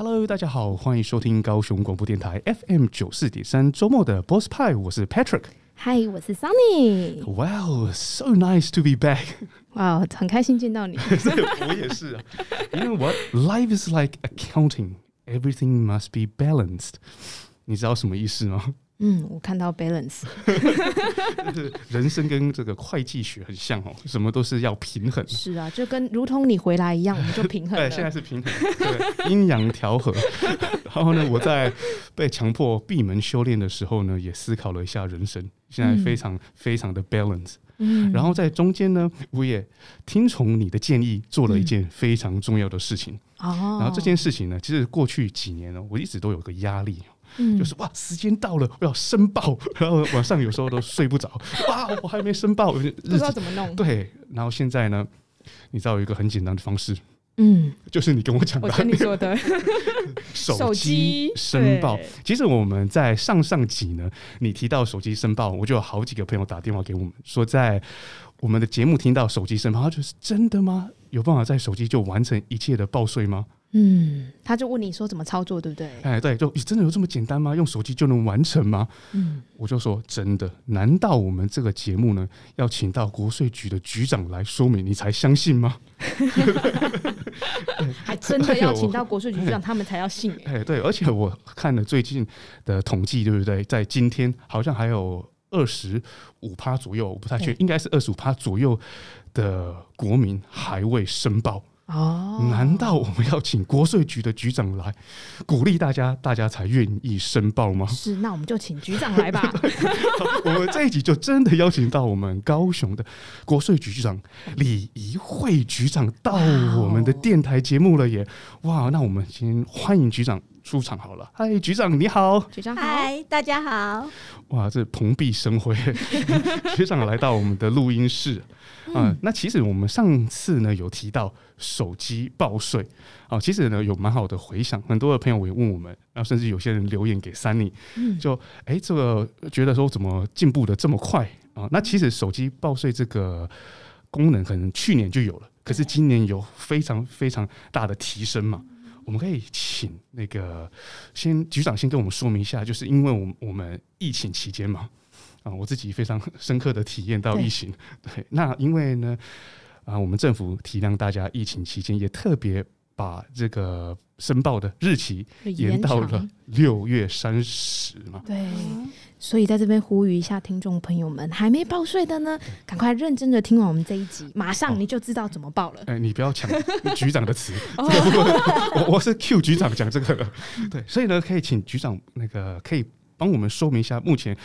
，Hello，大家好，欢迎收听高雄广播电台 FM 九四点三周末的 Boss 派，我是 Patrick。嗨，我是 Sunny。Wow, so nice to be back. 哇，很开心见到你。我也是啊。You know what? Life is like accounting. Everything must be balanced. 你知道什么意思吗？ 嗯，我看到 balance，就是人生跟这个会计学很像哦，什么都是要平衡。是啊，就跟如同你回来一样，我们就平衡。对，现在是平衡，对，阴阳调和。然后呢，我在被强迫闭门修炼的时候呢，也思考了一下人生，现在非常、嗯、非常的 balance。嗯，然后在中间呢，我也听从你的建议，做了一件非常重要的事情。哦、嗯，然后这件事情呢，其实过去几年呢，我一直都有个压力。嗯，就是哇，时间到了，我要申报，然后晚上有时候都睡不着，哇，我还没申报，不知道怎么弄。对，然后现在呢，你知道有一个很简单的方式，嗯，就是你跟我讲的，我跟你说的，手机申报。其实我们在上上集呢，你提到手机申报，我就有好几个朋友打电话给我们，说在我们的节目听到手机申报，他就是真的吗？有办法在手机就完成一切的报税吗？嗯，他就问你说怎么操作，对不对？哎，对，就真的有这么简单吗？用手机就能完成吗？嗯，我就说真的，难道我们这个节目呢，要请到国税局的局长来说明，你才相信吗？还真的要请到国税局局长，他们才要信。哎，对，而且我看了最近的统计，对不对？在今天好像还有二十五趴左右，我不太确定，应该是二十五趴左右的国民还未申报。哦，难道我们要请国税局的局长来鼓励大家，大家才愿意申报吗？是，那我们就请局长来吧。我们这一集就真的邀请到我们高雄的国税局局长李怡慧局长到我们的电台节目了耶！哇，那我们先欢迎局长出场好了。嗨，局长你好。局长好。嗨，大家好。哇，这蓬荜生辉，局长来到我们的录音室。嗯、呃，那其实我们上次呢有提到手机报税啊，其实呢有蛮好的回响，很多的朋友也问我们，然后甚至有些人留言给 Sunny，就哎、欸、这个觉得说怎么进步的这么快啊？那其实手机报税这个功能可能去年就有了，可是今年有非常非常大的提升嘛？我们可以请那个先局长先跟我们说明一下，就是因为我们我们疫情期间嘛。啊，我自己非常深刻的体验到疫情。对，对，那因为呢，啊，我们政府体谅大家疫情期间，也特别把这个申报的日期延到了六月三十嘛。对，所以在这边呼吁一下听众朋友们，还没报税的呢，赶快认真的听完我们这一集，马上你就知道怎么报了。哎、欸，你不要抢 局长的词，我我是 Q 局长讲这个的。对，所以呢，可以请局长那个可以帮我们说明一下目前。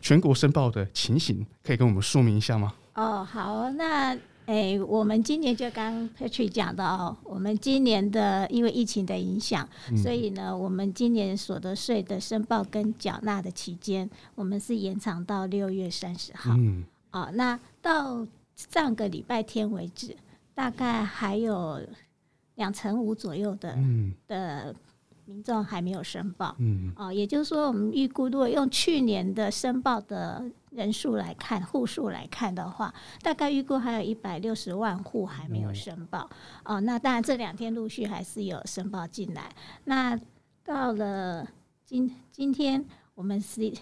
全国申报的情形，可以跟我们说明一下吗？哦，好，那诶、欸，我们今年就刚 Patrick 讲到，我们今年的因为疫情的影响，嗯、所以呢，我们今年所得税的申报跟缴纳的期间，我们是延长到六月三十号。嗯，哦，那到上个礼拜天为止，大概还有两成五左右的、嗯、的。民众还没有申报，嗯，哦，也就是说，我们预估如果用去年的申报的人数来看，户数来看的话，大概预估还有一百六十万户还没有申报，哦，那当然这两天陆续还是有申报进来，那到了今今天我们是。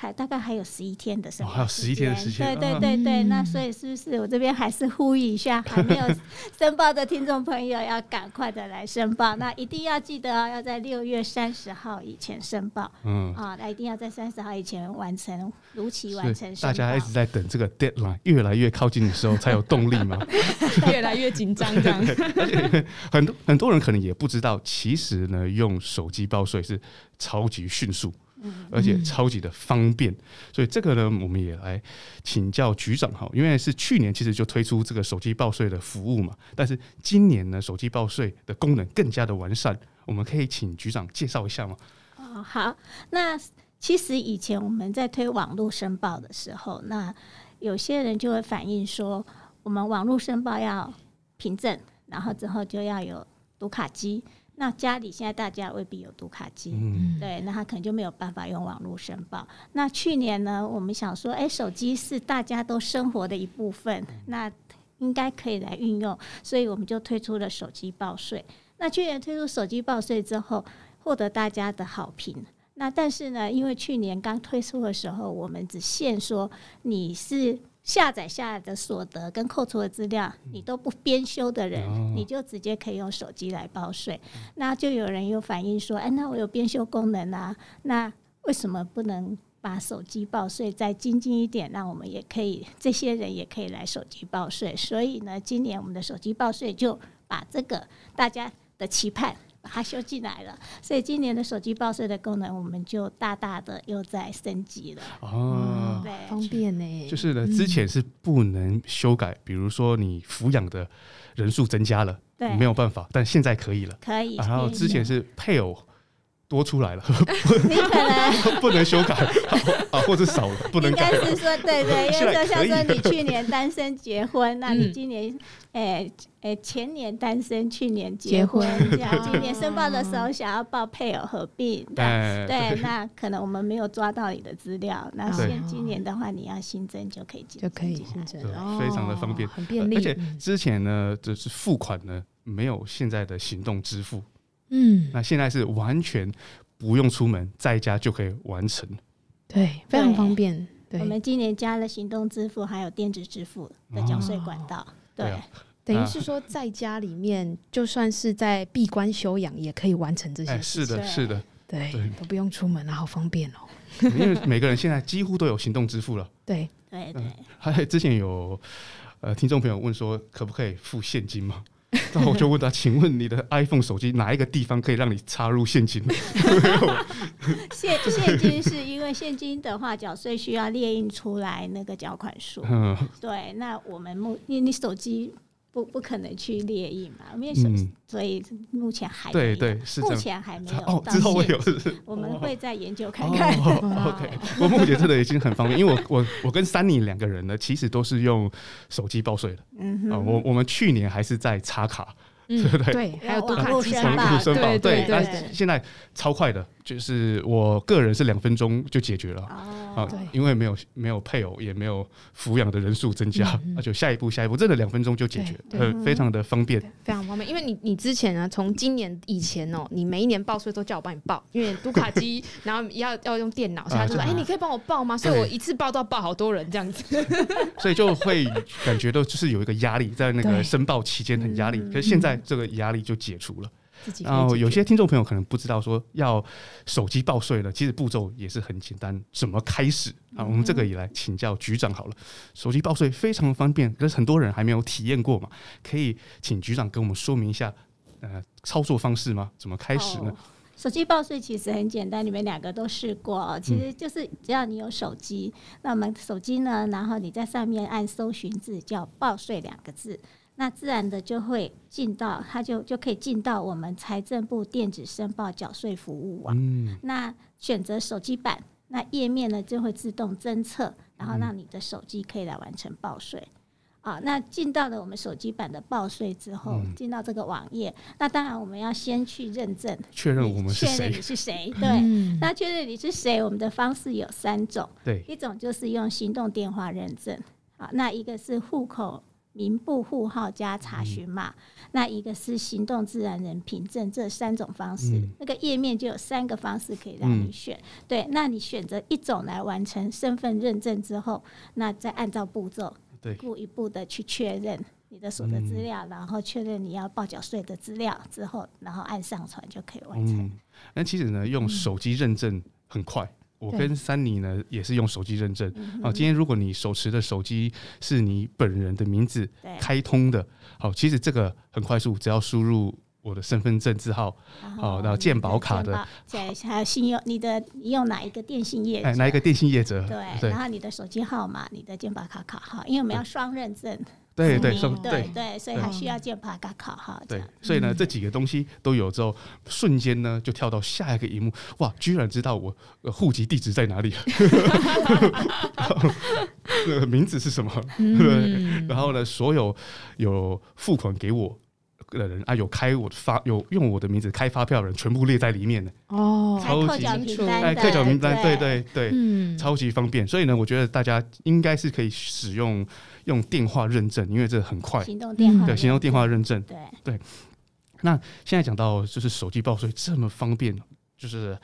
还大概还有十一天的时间，哦，还有十一天的时间。对对对对，嗯、那所以是不是我这边还是呼吁一下，还没有 申报的听众朋友要赶快的来申报。那一定要记得哦，要在六月三十号以前申报。嗯啊，那一定要在三十号以前完成，如期完成。大家一直在等这个 deadline 越来越靠近的时候才有动力吗？越来越紧张这样。而且很多很多人可能也不知道，其实呢，用手机报税是超级迅速。而且超级的方便，所以这个呢，我们也来请教局长哈，因为是去年其实就推出这个手机报税的服务嘛，但是今年呢，手机报税的功能更加的完善，我们可以请局长介绍一下吗？哦，好，那其实以前我们在推网络申报的时候，那有些人就会反映说，我我们网络申报要凭证，然后之后就要有读卡机。那家里现在大家未必有读卡机，嗯，对，那他可能就没有办法用网络申报。那去年呢，我们想说，哎，手机是大家都生活的一部分，那应该可以来运用，所以我们就推出了手机报税。那去年推出手机报税之后，获得大家的好评。那但是呢，因为去年刚推出的时候，我们只限说你是。下载下来的所得跟扣除的资料，你都不编修的人，哦、你就直接可以用手机来报税。那就有人有反映说，哎，那我有编修功能啊，那为什么不能把手机报税再精进一点？那我们也可以，这些人也可以来手机报税。所以呢，今年我们的手机报税就把这个大家的期盼。把它修进来了，所以今年的手机报税的功能，我们就大大的又在升级了。哦，对，方便呢。就是呢，之前是不能修改，比如说你抚养的人数增加了，对，没有办法，但现在可以了。可以。然后之前是配偶。多出来了，你可能 不能修改。啊，或者少了不能改。应该是说，对对，因为就像说你去年单身结婚，那你今年，哎哎前年单身，去年结婚，这样今年申报的时候想要报配偶合并，对，那可能我们没有抓到你的资料，那现今年的话你要新增就可以进，就可以新增，非常的方便，很便利。而且之前呢，就是付款呢没有现在的行动支付。嗯，那现在是完全不用出门，在家就可以完成，对，非常方便。对，我们今年加了行动支付，还有电子支付的缴税管道。对，等于是说，在家里面，就算是在闭关休养，也可以完成这些事。是的，是的，对，都不用出门，好方便哦。因为每个人现在几乎都有行动支付了。对，对对。还之前有呃听众朋友问说，可不可以付现金吗？然后我就问他：“ 请问你的 iPhone 手机哪一个地方可以让你插入现金？” 现现金是因为现金的话，缴税需要列印出来那个缴款书。嗯，对。那我们目你你手机。不不可能去列印嘛，因为所以目前还，对对，是目前还没有。哦，之后会有，我们会再研究看看。OK，我目前真的已经很方便，因为我我我跟 Sunny 两个人呢，其实都是用手机报税的。嗯，我我们去年还是在插卡，对不对？对，还有读卡机申报，对对，现在超快的，就是我个人是两分钟就解决了。啊，因为没有没有配偶，也没有抚养的人数增加，那就下一步下一步，真的两分钟就解决，呃，非常的方便，非常方便。因为你你之前呢，从今年以前哦，你每一年报税都叫我帮你报，因为读卡机，然后要要用电脑，所以他就说，哎，你可以帮我报吗？所以我一次报都要报好多人这样子，所以就会感觉到就是有一个压力，在那个申报期间很压力，可是现在这个压力就解除了。然后有些听众朋友可能不知道，说要手机报税了，其实步骤也是很简单。怎么开始啊？我们这个也来请教局长好了。手机报税非常方便，可是很多人还没有体验过嘛，可以请局长跟我们说明一下，呃，操作方式吗？怎么开始呢？手机报税其实很简单，你们两个都试过，其实就是只要你有手机，那我们手机呢，然后你在上面按搜寻字叫“报税”两个字。那自然的就会进到，它就就可以进到我们财政部电子申报缴税服务网。嗯，那选择手机版，那页面呢就会自动侦测，然后让你的手机可以来完成报税。啊，那进到了我们手机版的报税之后，进到这个网页，那当然我们要先去认证，确认我们是谁，确认你是谁。对，那确认你是谁，我们的方式有三种。对，一种就是用行动电话认证。啊，那一个是户口。名簿户号加查询码，嗯、那一个是行动自然人凭证，这三种方式，嗯、那个页面就有三个方式可以让你选。嗯、对，那你选择一种来完成身份认证之后，那再按照步骤，一步一步的去确认你的所得资料，嗯、然后确认你要报缴税的资料之后，然后按上传就可以完成。那、嗯、其实呢，用手机认证很快。我跟 Sunny 呢也是用手机认证。好，今天如果你手持的手机是你本人的名字开通的，好，其实这个很快速，只要输入我的身份证字号，好，然后健保卡的，对，还有信用，你的你用哪一个电信业？哎，哪一个电信业者？对，然后你的手机号码，你的健保卡卡号，因为我们要双认证。对对对对对，所以还需要键盘卡考号。对，所以呢，这几个东西都有之后，瞬间呢就跳到下一个荧幕，哇，居然知道我户籍地址在哪里，名字是什么？对，然后呢，所有有付款给我。的人啊，有开我发有用我的名字开发票的人，全部列在里面的。哦，超级清楚，哎，扣缴名单，对对？对，嗯，超级方便。所以呢，我觉得大家应该是可以使用用电话认证，因为这很快，行动电话，对，行动电话认证，对。对。那现在讲到就是手机报税这么方便，就是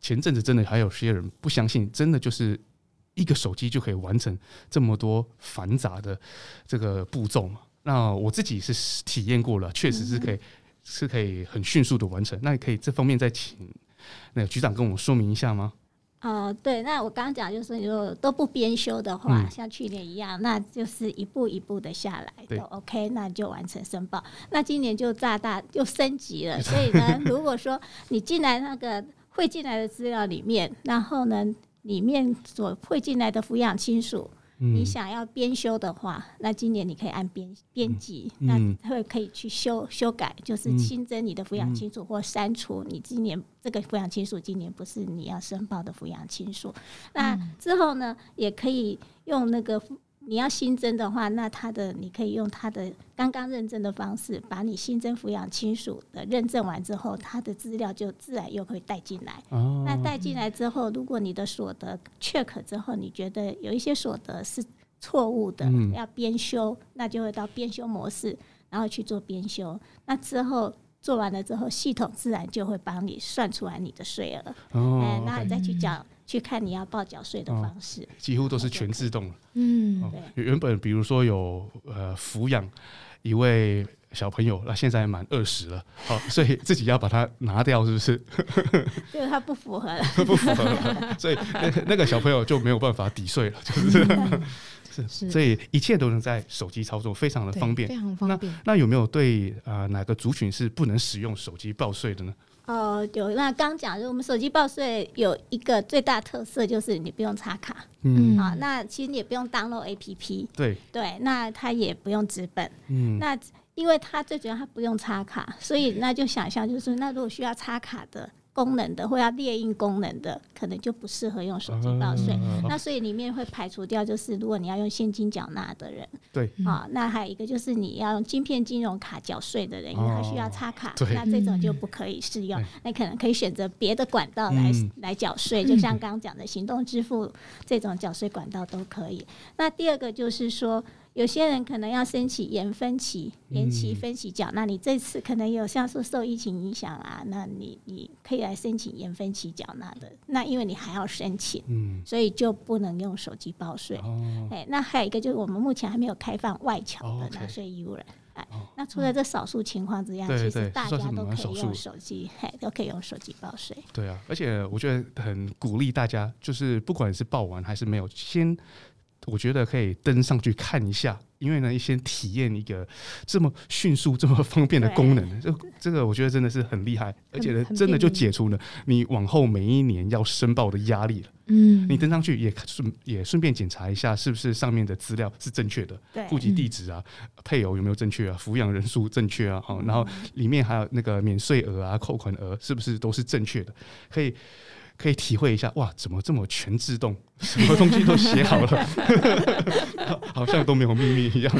前阵子真的还有些人不相信，真的就是一个手机就可以完成这么多繁杂的这个步骤嘛？那我自己是体验过了，确实是可以，是可以很迅速的完成。那你可以这方面再请那个局长跟我们说明一下吗？哦、呃，对，那我刚刚讲就是，如果都不编修的话，嗯、像去年一样，那就是一步一步的下来都 OK，那就完成申报。那今年就大大又升级了，所以呢，如果说你进来那个汇进来的资料里面，然后呢，里面所汇进来的抚养亲属。你想要编修的话，那今年你可以按编编辑，嗯、那会可以去修修改，就是新增你的抚养亲属或删除你今年这个抚养亲属今年不是你要申报的抚养亲属。那之后呢，也可以用那个。你要新增的话，那他的你可以用他的刚刚认证的方式，把你新增抚养亲属的认证完之后，他的资料就自然又会带进来。哦、那带进来之后，如果你的所得 check 之后，你觉得有一些所得是错误的，嗯、要编修，那就会到编修模式，然后去做编修。那之后做完了之后，系统自然就会帮你算出来你的税额。那你再去讲。去看你要报缴税的方式，哦，几乎都是全自动。嗯，哦，原本比如说有呃抚养一位小朋友，那现在满二十了，好，所以自己要把它拿掉，是不是？对，他不符合了，不符合了，所以 那那个小朋友就没有办法抵税了，就是。是，所以一切都能在手机操作，非常的方便，非常方便。那那有没有对啊、呃、哪个族群是不能使用手机报税的呢？哦、呃，有。那刚讲，就我们手机报税有一个最大特色，就是你不用插卡。嗯。啊，那其实你也不用 download APP。对。对，那它也不用纸本。嗯。那因为它最主要它不用插卡，所以那就想象就是，那如果需要插卡的。功能的或要列印功能的，可能就不适合用手机报税。啊、那所以里面会排除掉，就是如果你要用现金缴纳的人，对啊，那还有一个就是你要用晶片金融卡缴税的人，因为他需要插卡，对那这种就不可以适用。那可能可以选择别的管道来、嗯、来缴税，就像刚刚讲的行动支付这种缴税管道都可以。那第二个就是说。有些人可能要申请延分期、延期分期缴，嗯、那你这次可能有像是受疫情影响啊，那你你可以来申请延分期缴纳的。那因为你还要申请，嗯，所以就不能用手机报税。哦，哎，那还有一个就是我们目前还没有开放外侨的纳税义务人。哎，那除了这少数情况之下，其实大家都可以用手机，嘿，都可以用手机报税。对啊，而且我觉得很鼓励大家，就是不管是报完还是没有，先。我觉得可以登上去看一下，因为呢，先体验一个这么迅速、这么方便的功能，这这个我觉得真的是很厉害，而且呢，真的就解除了你往后每一年要申报的压力了。嗯，你登上去也顺也顺便检查一下，是不是上面的资料是正确的，户籍地址啊、嗯、配偶有没有正确啊、抚养人数正确啊，好，然后里面还有那个免税额啊、扣款额是不是都是正确的，可以。可以体会一下，哇，怎么这么全自动，什么东西都写好了，好像都没有秘密一样，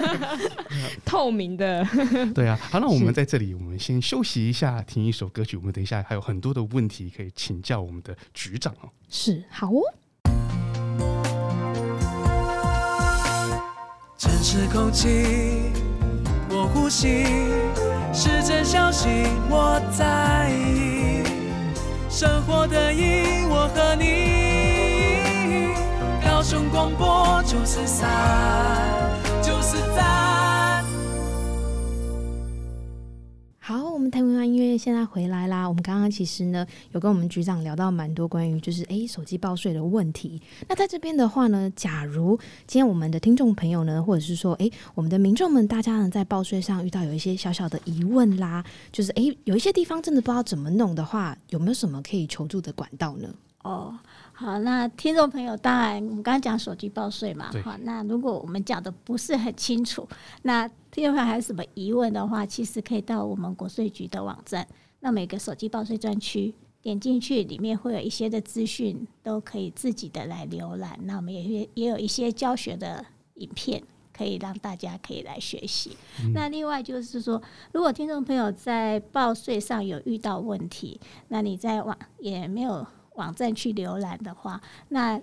透明的。对啊，好，那我们在这里，我们先休息一下，听一首歌曲。我们等一下还有很多的问题可以请教我们的局长哦。是，好哦。城市空气，我呼吸，是真相信我在意。生活的意义，我和你。高声广播就四散，好，我们台湾音乐现在回来啦。我们刚刚其实呢，有跟我们局长聊到蛮多关于就是诶手机报税的问题。那在这边的话呢，假如今天我们的听众朋友呢，或者是说诶我们的民众们，大家呢在报税上遇到有一些小小的疑问啦，就是诶有一些地方真的不知道怎么弄的话，有没有什么可以求助的管道呢？哦。好，那听众朋友，当然我们刚刚讲手机报税嘛，对好，那如果我们讲的不是很清楚，那听众朋友还有什么疑问的话，其实可以到我们国税局的网站，那每个手机报税专区点进去，里面会有一些的资讯，都可以自己的来浏览。那我们也也有一些教学的影片，可以让大家可以来学习。嗯、那另外就是说，如果听众朋友在报税上有遇到问题，那你在网也没有。网站去浏览的话，那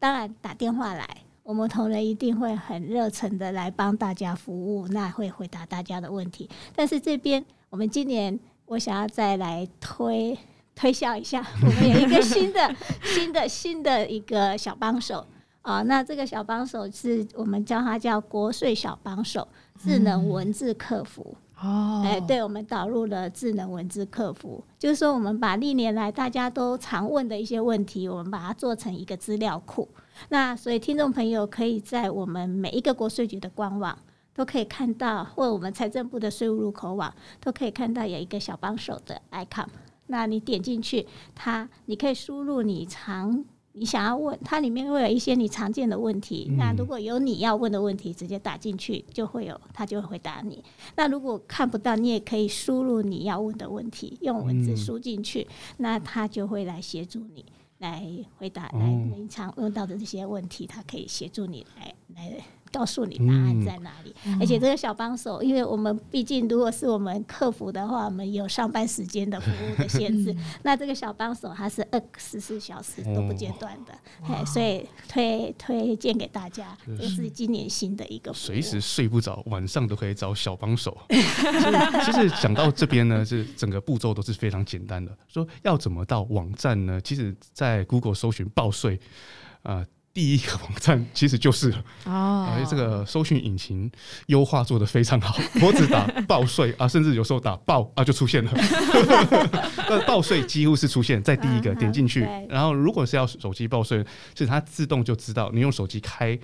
当然打电话来，我们同仁一定会很热诚的来帮大家服务，那会回答大家的问题。但是这边我们今年我想要再来推推销一下，我们有一个新的 新的新的一个小帮手啊，那这个小帮手是我们叫它叫国税小帮手智能文字客服。嗯哦，哎，对，我们导入了智能文字客服，就是说我们把历年来大家都常问的一些问题，我们把它做成一个资料库。那所以听众朋友可以在我们每一个国税局的官网都可以看到，或我们财政部的税务入口网都可以看到有一个小帮手的 icon。那你点进去，它你可以输入你常。你想要问，它里面会有一些你常见的问题。那如果有你要问的问题，直接打进去就会有，它就会回答你。那如果看不到，你也可以输入你要问的问题，用文字输进去，那它就会来协助你来回答，来你常问到的这些问题，它可以协助你来来。告诉你答案在哪里，嗯、而且这个小帮手，因为我们毕竟如果是我们客服的话，我们有上班时间的服务的限制，嗯、那这个小帮手它是二十四小时都不间断的，嘿，所以推推荐给大家，这是今年新的一个服务，随时睡不着，晚上都可以找小帮手。其实讲到这边呢，是整个步骤都是非常简单的。说要怎么到网站呢？其实，在 Google 搜寻报税啊。呃第一个网站其实就是哦，而且这个搜寻引擎优化做得非常好。我只打报税啊，甚至有时候打报啊就出现了。那报税几乎是出现在第一个点进去，然后如果是要手机报税，是它自动就知道你用手机开。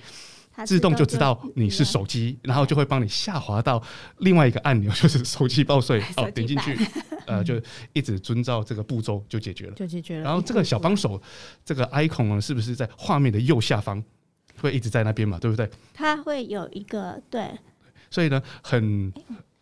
自动就知道你是手机，然后就会帮你下滑到另外一个按钮，就是手机报税。哦，点进去，呃，就一直遵照这个步骤就解决了，就解决了。然后这个小帮手，这个 icon 呢，是不是在画面的右下方会一直在那边嘛？对不对？它会有一个对，所以呢，很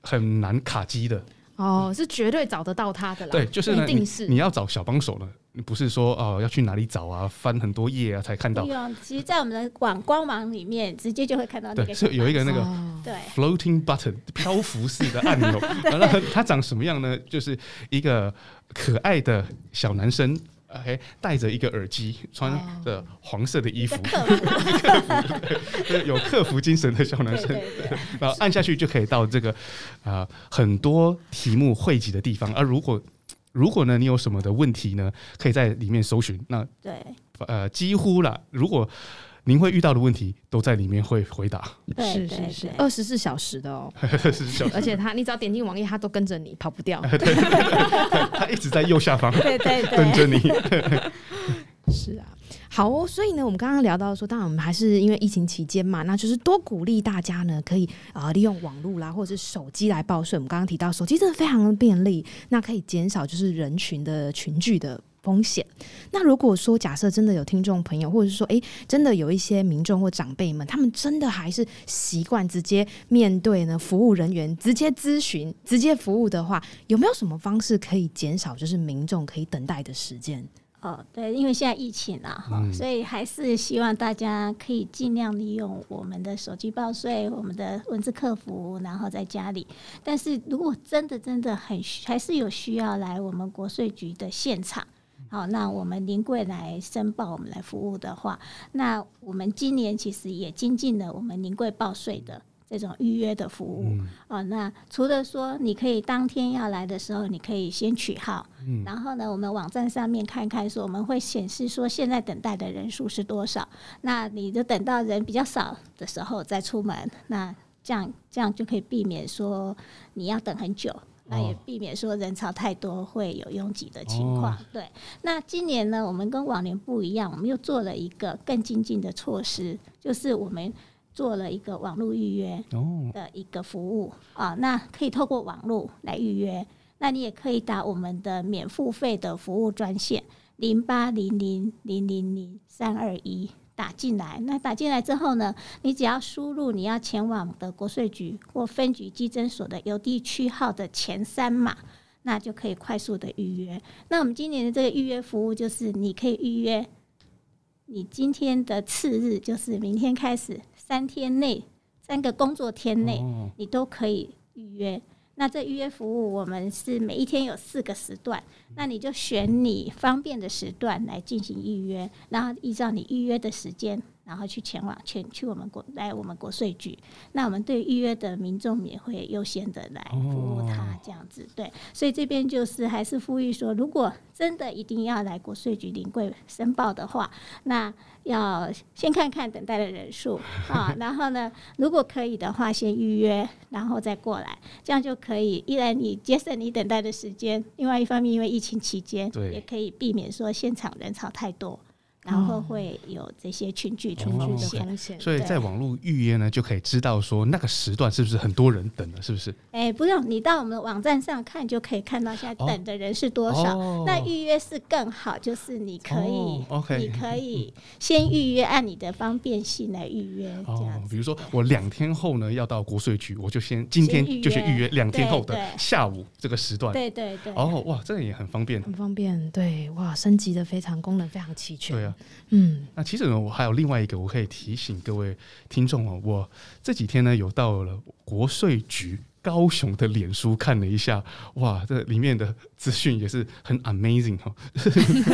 很难卡机的。哦，是绝对找得到他的啦。对，就是一定是你要找小帮手呢，你不是说哦要去哪里找啊，翻很多页啊才看到。其实，在我们的网官网里面，直接就会看到那个。是有一个那个对 floating button 漂浮式的按钮，然后它长什么样呢？就是一个可爱的小男生。OK，戴着一个耳机，穿着黄色的衣服，客服，有客服精神的小男生，然后按下去就可以到这个啊、呃、很多题目汇集的地方。而如果如果呢，你有什么的问题呢，可以在里面搜寻。那对，呃，几乎啦，如果。您会遇到的问题都在里面会回答，是是是，二十四小时的哦，二十四小时，而且他，你只要点进网页，他都跟着你，跑不掉，对对对，他一直在右下方，对对对，跟着你，是啊，好哦，所以呢，我们刚刚聊到说，当然我们还是因为疫情期间嘛，那就是多鼓励大家呢，可以啊、呃、利用网络啦，或者是手机来报税。我们刚刚提到手机真的非常的便利，那可以减少就是人群的群聚的。风险。那如果说假设真的有听众朋友，或者是说，诶，真的有一些民众或长辈们，他们真的还是习惯直接面对呢服务人员，直接咨询、直接服务的话，有没有什么方式可以减少就是民众可以等待的时间？哦，对，因为现在疫情啊，哈、所以还是希望大家可以尽量利用我们的手机报税、我们的文字客服，然后在家里。但是如果真的真的很还是有需要来我们国税局的现场。好，那我们临柜来申报，我们来服务的话，那我们今年其实也精进了我们临柜报税的这种预约的服务。嗯、哦，那除了说你可以当天要来的时候，你可以先取号，嗯、然后呢，我们网站上面看看说，我们会显示说现在等待的人数是多少。那你就等到人比较少的时候再出门，那这样这样就可以避免说你要等很久。那也避免说人潮太多会有拥挤的情况。对，那今年呢，我们跟往年不一样，我们又做了一个更精进的措施，就是我们做了一个网络预约的一个服务啊。那可以透过网络来预约，那你也可以打我们的免付费的服务专线零八零零零零零三二一打进来。那打进来之后呢，你只要输入你要前往的国税局或分局稽征所的邮递区号的前三码，那就可以快速的预约。那我们今年的这个预约服务就是，你可以预约你今天的次日，就是明天开始三天内，三个工作天内，你都可以预约。那这预约服务，我们是每一天有四个时段，那你就选你方便的时段来进行预约，然后依照你预约的时间。然后去前往前去我们国来我们国税局，那我们对预约的民众也会优先的来服务他这样子，对，所以这边就是还是呼吁说，如果真的一定要来国税局临柜申报的话，那要先看看等待的人数啊，然后呢，如果可以的话，先预约，然后再过来，这样就可以，一来你节省你等待的时间，另外一方面因为疫情期间，也可以避免说现场人潮太多。然后会有这些群聚群聚的风险，所以在网络预约呢，就可以知道说那个时段是不是很多人等了，是不是？哎，不用，你到我们的网站上看就可以看到现在等的人是多少。哦、那预约是更好，就是你可以，哦 okay、你可以先预约，按你的方便性来预约这样、哦。比如说我两天后呢要到国税局，我就先今天就去预约两天后的下午这个时段。对对对。哦哇，这个也很方便，很方便。对哇，升级的非常功能非常齐全。对啊。嗯，那其实呢，我还有另外一个，我可以提醒各位听众哦，我这几天呢有到了国税局高雄的脸书看了一下，哇，这里面的资讯也是很 amazing 哈，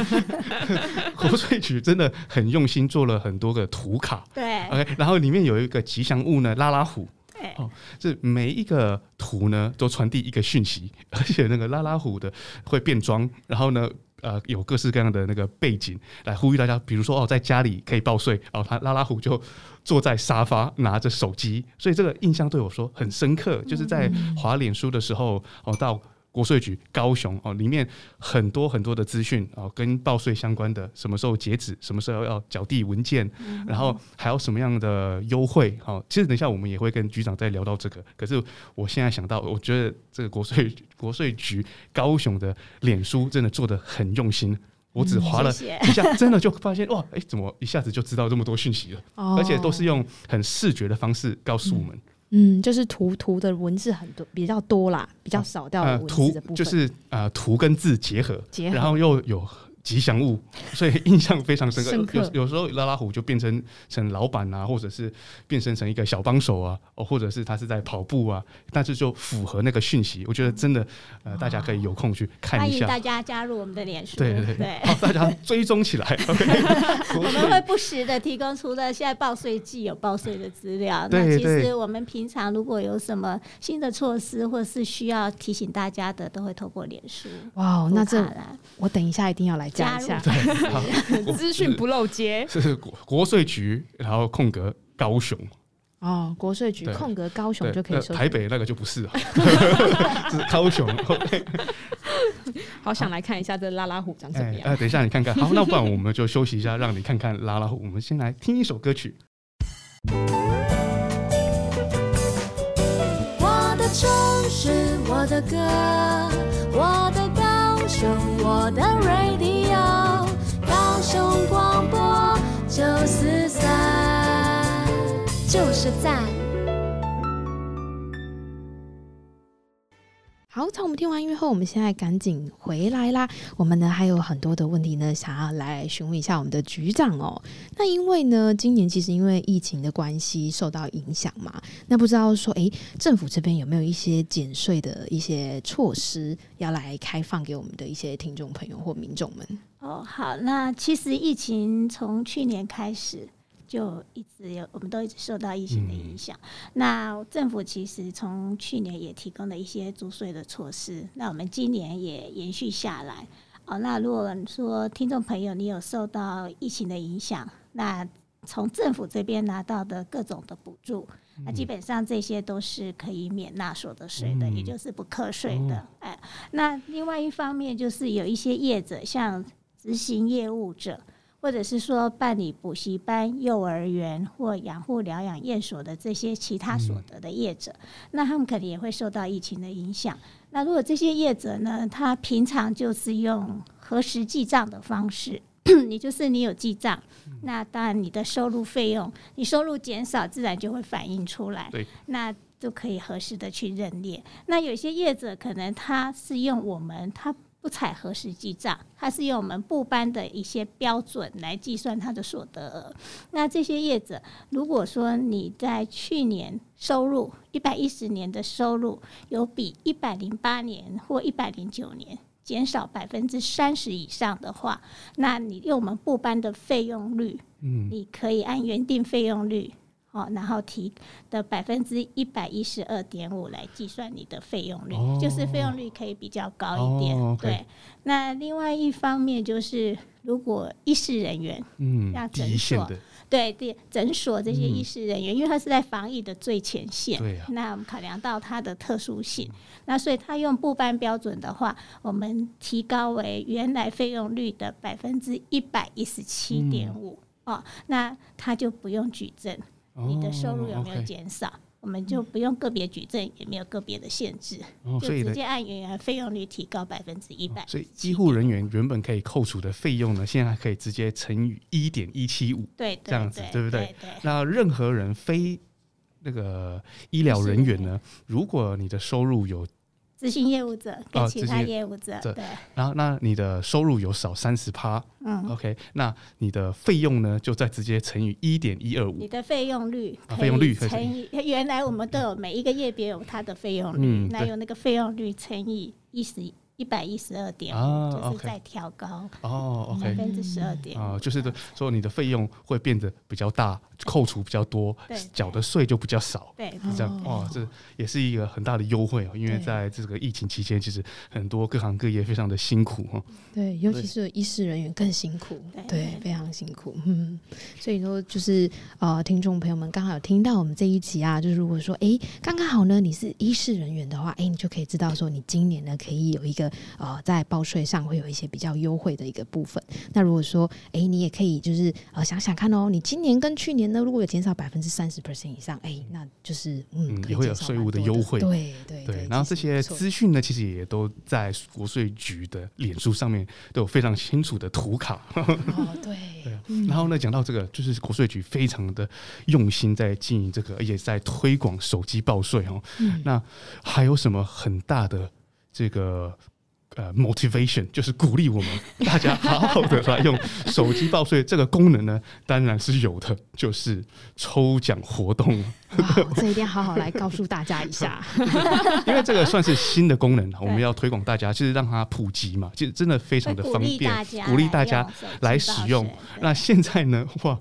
国税局真的很用心做了很多个图卡，对，OK，然后里面有一个吉祥物呢，拉拉虎，哦，这每一个图呢都传递一个讯息，而且那个拉拉虎的会变装，然后呢。呃，有各式各样的那个背景来呼吁大家，比如说哦，在家里可以报税哦，他拉拉虎就坐在沙发拿着手机，所以这个印象对我说很深刻，就是在滑脸书的时候哦到。国税局高雄哦，里面很多很多的资讯哦，跟报税相关的，什么时候截止，什么时候要缴递文件，嗯、然后还有什么样的优惠哦。其实等一下我们也会跟局长再聊到这个。可是我现在想到，我觉得这个国税国税局高雄的脸书真的做得很用心。我只划了一下，真的就发现哇，哎，怎么一下子就知道这么多讯息了？哦、而且都是用很视觉的方式告诉我们。嗯嗯，就是图图的文字很多，比较多啦，比较少掉的文字的部分。图就是呃，图跟字结合，结合，然后又有。吉祥物，所以印象非常深刻。深刻有有时候拉拉虎就变成成老板啊，或者是变身成一个小帮手啊，哦，或者是他是在跑步啊，但是就符合那个讯息。我觉得真的，呃，大家可以有空去看一下。欢迎大家加入我们的脸书，对对对，大家追踪起来。我们 会不时的提供，除了现在报税季有报税的资料，那其实我们平常如果有什么新的措施，或是需要提醒大家的，都会透过脸书。哇，那这我等一下一定要来。加一下，对，资讯不漏接。这是国国税局，然后空格高雄。哦，国税局空格高雄就可以收。台北那个就不是了，是高雄。好想来看一下这拉拉虎长怎么样？哎，等一下你看看。好，那不然我们就休息一下，让你看看拉拉虎。我们先来听一首歌曲。我的城市，我的歌，我的。我的 radio 高雄广播九四三，就是赞。好，从我们听完音乐后，我们现在赶紧回来啦。我们呢还有很多的问题呢，想要来询问一下我们的局长哦。那因为呢，今年其实因为疫情的关系受到影响嘛，那不知道说，诶，政府这边有没有一些减税的一些措施要来开放给我们的一些听众朋友或民众们？哦，好，那其实疫情从去年开始。就一直有，我们都一直受到疫情的影响。嗯、那政府其实从去年也提供了一些租税的措施，那我们今年也延续下来。哦，那如果说听众朋友你有受到疫情的影响，那从政府这边拿到的各种的补助，嗯、那基本上这些都是可以免纳所得税的，嗯、也就是不课税的。哦、哎，那另外一方面就是有一些业者，像执行业务者。或者是说办理补习班、幼儿园或养护疗养院所的这些其他所得的业者，嗯、那他们可能也会受到疫情的影响。那如果这些业者呢，他平常就是用核实记账的方式，你就是你有记账，那当然你的收入费用，你收入减少，自然就会反映出来。对，那就可以合适的去认列。那有些业者可能他是用我们他。不采核实记账，它是用我们部班的一些标准来计算它的所得额。那这些业者，如果说你在去年收入一百一十年的收入有比一百零八年或一百零九年减少百分之三十以上的话，那你用我们部班的费用率，嗯，你可以按原定费用率。哦，然后提的百分之一百一十二点五来计算你的费用率，哦、就是费用率可以比较高一点。哦 okay、对，那另外一方面就是，如果医事人员，嗯，像诊所，对对，诊所这些医事人员，嗯、因为他是在防疫的最前线，对啊，那我们考量到他的特殊性，那所以他用部班标准的话，我们提高为原来费用率的百分之一百一十七点五，哦，那他就不用举证。你的收入有没有减少？Oh, okay. 我们就不用个别举证，也没有个别的限制，oh, 就直接按原来费用率提高百分之一百。所以医护人员原本可以扣除的费用呢，现在可以直接乘以一点一七五，对，这样子对不对？那任何人非那个医疗人员呢，如果你的收入有执行业务者跟其他业务者，哦、对，然后那你的收入有少三十趴，嗯，OK，那你的费用呢，就再直接乘以一点一二五，你的费用率，费用率乘以原来我们都有每一个业别有它的费用率，嗯、那用那个费用率乘以一十。一百一十二点五，就是在调高哦，百分之十二点啊，就是说你的费用会变得比较大，扣除比较多，缴的税就比较少，对，这样哦，这也是一个很大的优惠哦。因为在这个疫情期间，其实很多各行各业非常的辛苦哈。对，尤其是医师人员更辛苦，对，非常辛苦。嗯，所以说就是呃，听众朋友们刚好有听到我们这一集啊，就是如果说哎，刚刚好呢，你是医师人员的话，哎，你就可以知道说你今年呢可以有一个。呃，在报税上会有一些比较优惠的一个部分。那如果说，哎、欸，你也可以就是呃想想看哦，你今年跟去年呢，如果有减少百分之三十 percent 以上，哎、欸，那就是嗯，也会有税务的优惠。对对对。然后这些资讯呢，其实也都在国税局的脸书上面都有非常清楚的图卡。哦，对。对。然后呢，讲到这个，就是国税局非常的用心在经营这个，而且在推广手机报税哦。嗯。那还有什么很大的这个？呃，motivation 就是鼓励我们大家好好的来用手机报税这个功能呢，当然是有的，就是抽奖活动。这一定要好好来告诉大家一下，因为这个算是新的功能，我们要推广大家，就是让它普及嘛，就真的非常的方便，鼓励大家来使用。那现在呢，哇，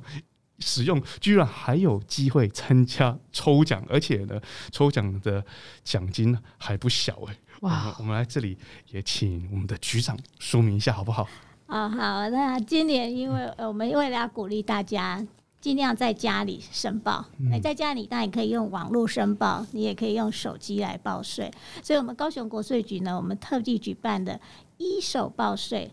使用居然还有机会参加抽奖，而且呢，抽奖的奖金还不小哎、欸。哇，我们来这里也请我们的局长说明一下好不好？哦，好，那今年因为我们为了要鼓励大家尽量在家里申报，那、嗯、在家里当然可以用网络申报，你也可以用手机来报税。所以，我们高雄国税局呢，我们特地举办的一手报税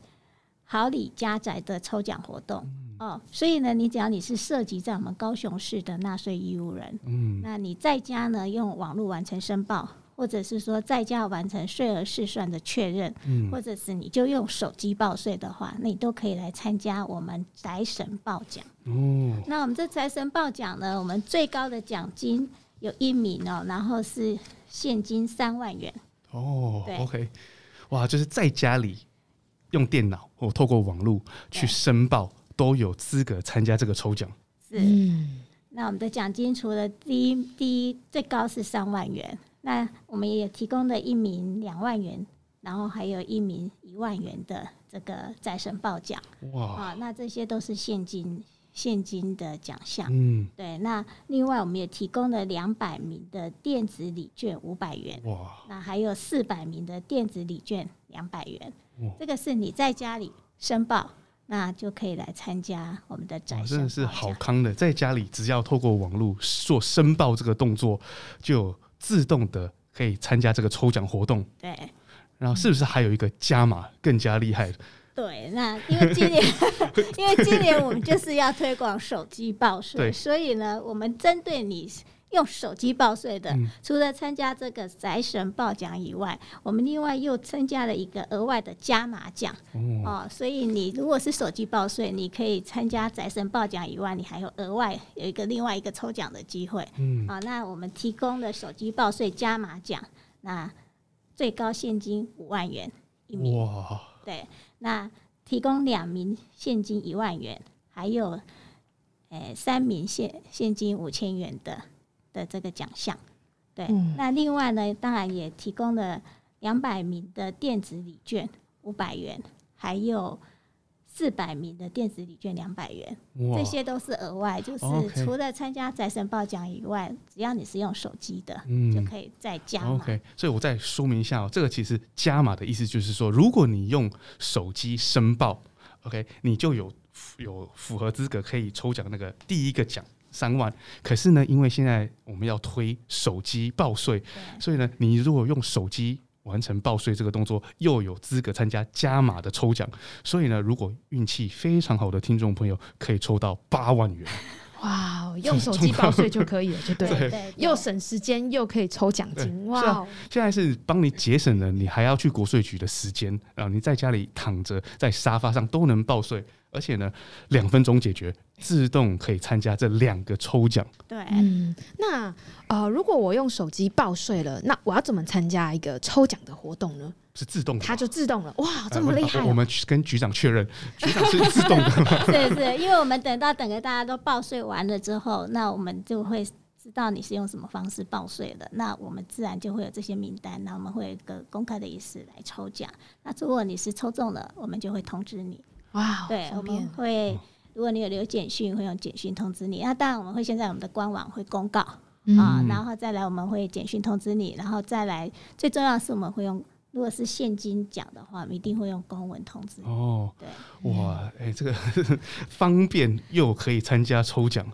好礼家宅的抽奖活动、嗯、哦。所以呢，你只要你是涉及在我们高雄市的纳税义务人，嗯，那你在家呢用网络完成申报。或者是说在家完成税额试算的确认，嗯、或者是你就用手机报税的话，那你都可以来参加我们宅神报奖。哦，那我们这宅神报奖呢，我们最高的奖金有一名哦，然后是现金三万元。哦对，OK，哇，就是在家里用电脑或透过网络去申报，对都有资格参加这个抽奖。是，嗯、那我们的奖金除了第一第一最高是三万元。那我们也提供了一名两万元，然后还有一名一万元的这个再申报奖。哇！啊，那这些都是现金现金的奖项。嗯，对。那另外我们也提供了两百名的电子礼券五百元。哇！那还有四百名的电子礼券两百元。哇！这个是你在家里申报，那就可以来参加我们的宅神。真的是好康的，在家里只要透过网络做申报这个动作就。自动的可以参加这个抽奖活动，对。然后是不是还有一个加码更加厉害的？对，那因为今年，因为今年我们就是要推广手机报税，所以呢，我们针对你用手机报税的，嗯、除了参加这个财神报奖以外，我们另外又增加了一个额外的加码奖哦，哦。所以你如果是手机报税，你可以参加财神报奖以外，你还有额外有一个另外一个抽奖的机会。嗯，好、哦，那我们提供了手机报税加码奖，那最高现金五万元一名。哇，对。那提供两名现金一万元，还有，诶、欸、三名现现金五千元的的这个奖项，对。嗯、那另外呢，当然也提供了两百名的电子礼券五百元，还有。四百名的电子礼券两百元，哇这些都是额外，就是除了参加财神报奖以外，只要你是用手机的，嗯、就可以再加码。OK，所以我再说明一下哦，这个其实加码的意思就是说，如果你用手机申报，OK，你就有有符合资格可以抽奖那个第一个奖三万。可是呢，因为现在我们要推手机报税，所以呢，你如果用手机。完成报税这个动作，又有资格参加加码的抽奖，所以呢，如果运气非常好的听众朋友，可以抽到八万元。哇，用手机报税就可以了，就对，对，对，又省时间，又可以抽奖金。哇，现在是帮你节省了你还要去国税局的时间，然后你在家里躺着在沙发上都能报税。而且呢，两分钟解决，自动可以参加这两个抽奖。对，嗯，那呃，如果我用手机报税了，那我要怎么参加一个抽奖的活动呢？是自动的，它就自动了。哇，这么厉害、啊！我们跟局长确认，局长是自动的。对对，因为我们等到等个大家都报税完了之后，那我们就会知道你是用什么方式报税的，那我们自然就会有这些名单，那我们会有一个公开的仪式来抽奖。那如果你是抽中了，我们就会通知你。哇对，我们会，如果你有留简讯，会用简讯通知你。那当然，我们会先在我们的官网会公告啊，嗯、然后再来我们会简讯通知你，然后再来，最重要的是我们会用，如果是现金奖的话，我们一定会用公文通知你。哦，对，哇，哎、欸，这个呵 呵方便又可以参加抽奖。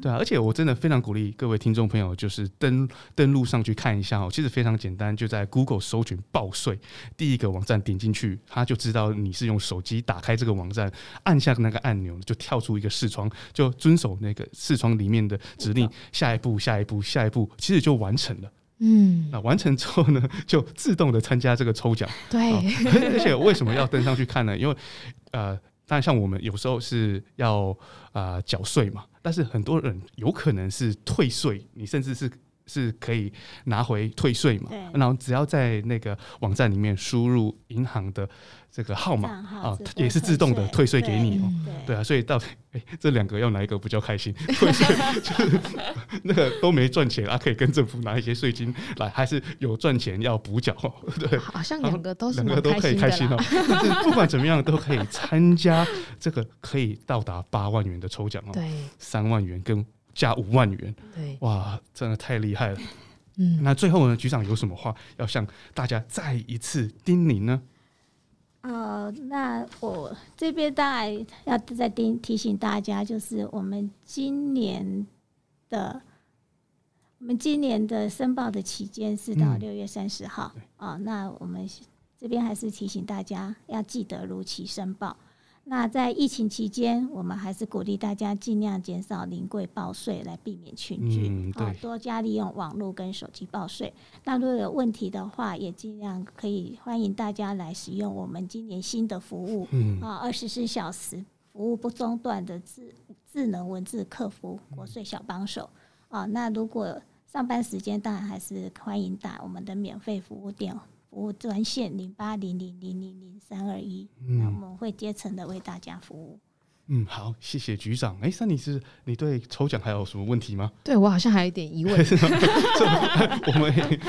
对啊，而且我真的非常鼓励各位听众朋友，就是登登录上去看一下哦。其实非常简单，就在 Google 搜寻报税，第一个网站点进去，他就知道你是用手机打开这个网站，按下那个按钮，就跳出一个视窗，就遵守那个视窗里面的指令，下一步，下一步，下一步，其实就完成了。嗯，那完成之后呢，就自动的参加这个抽奖。对，而且为什么要登上去看呢？因为呃。但像我们有时候是要啊缴税嘛，但是很多人有可能是退税，你甚至是是可以拿回退税嘛。对然后只要在那个网站里面输入银行的。这个号码啊，也是自动的退税给你哦。对啊，所以到底哎，这两个要哪一个比较开心？退税就是那个都没赚钱啊，可以跟政府拿一些税金来，还是有赚钱要补缴？对，好像两个都是两个都可以开心哦。但是不管怎么样，都可以参加这个可以到达八万元的抽奖哦。对，三万元跟加五万元。对，哇，真的太厉害了。嗯，那最后呢，局长有什么话要向大家再一次叮咛呢？呃，那我这边当然要再叮提醒大家，就是我们今年的我们今年的申报的期间是到六月三十号啊、嗯哦。那我们这边还是提醒大家要记得如期申报。那在疫情期间，我们还是鼓励大家尽量减少临柜报税，来避免群聚。嗯，对。多加利用网络跟手机报税。那如果有问题的话，也尽量可以欢迎大家来使用我们今年新的服务。嗯。啊，二十四小时服务不中断的智智能文字客服国税小帮手。啊，那如果上班时间，当然还是欢迎打我们的免费服务电话。服务专线零八零零零零零三二一，那我们会竭诚的为大家服务。嗯，好，谢谢局长。哎，三女士，你对抽奖还有什么问题吗？对我好像还有一点疑问。我们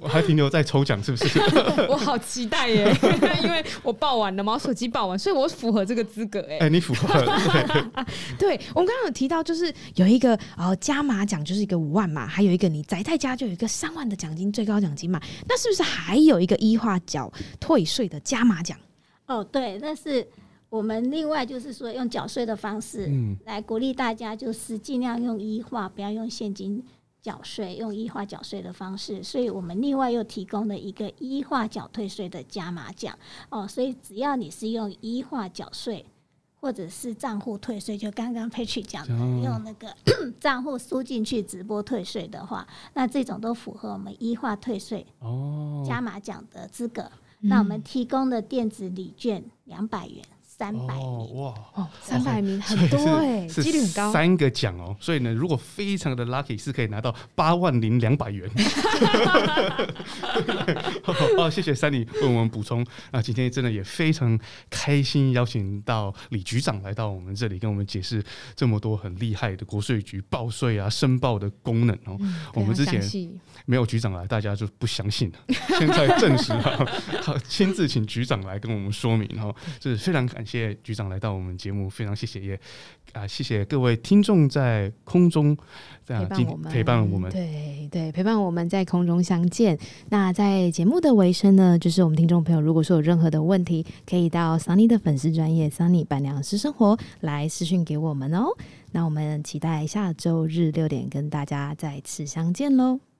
我还停留在抽奖，是不是？我好期待耶，因为我报完了嘛，我手机报完，所以我符合这个资格哎。哎，你符合了。对，我们刚刚有提到，就是有一个呃加码奖，就是一个五万嘛，还有一个你宅在家就有一个三万的奖金，最高奖金嘛。那是不是还有一个依化缴退税的加码奖？哦，对，那是。我们另外就是说，用缴税的方式来鼓励大家，就是尽量用一化，不要用现金缴税，用一化缴税的方式，所以我们另外又提供了一个一化缴退税的加码奖哦，所以只要你是用一化缴税。或者是账户退税，就刚刚 Patrick 讲的，哦、用那个 账户输进去直播退税的话，那这种都符合我们一化退税哦加码奖的资格。哦、那我们提供的电子礼券两百元。三百名哇哦，三百名很多哎，几率很高。三个奖哦，所以呢，如果非常的 lucky，是可以拿到八万零两百元。哦，谢谢 Sunny 为我们补充。那今天真的也非常开心，邀请到李局长来到我们这里，跟我们解释这么多很厉害的国税局报税啊、申报的功能哦。嗯、我们之前没有局长来，大家就不相信了。现在证实了，好，亲自请局长来跟我们说明，哦，这就是非常感谢。谢谢局长来到我们节目，非常谢谢也啊，谢谢各位听众在空中这样陪伴我们，陪伴我们，对对，陪伴我们在空中相见。那在节目的尾声呢，就是我们听众朋友，如果说有任何的问题，可以到 Sunny 的粉丝专业 Sunny 伴娘私生活来私讯给我们哦。那我们期待下周日六点跟大家再次相见喽。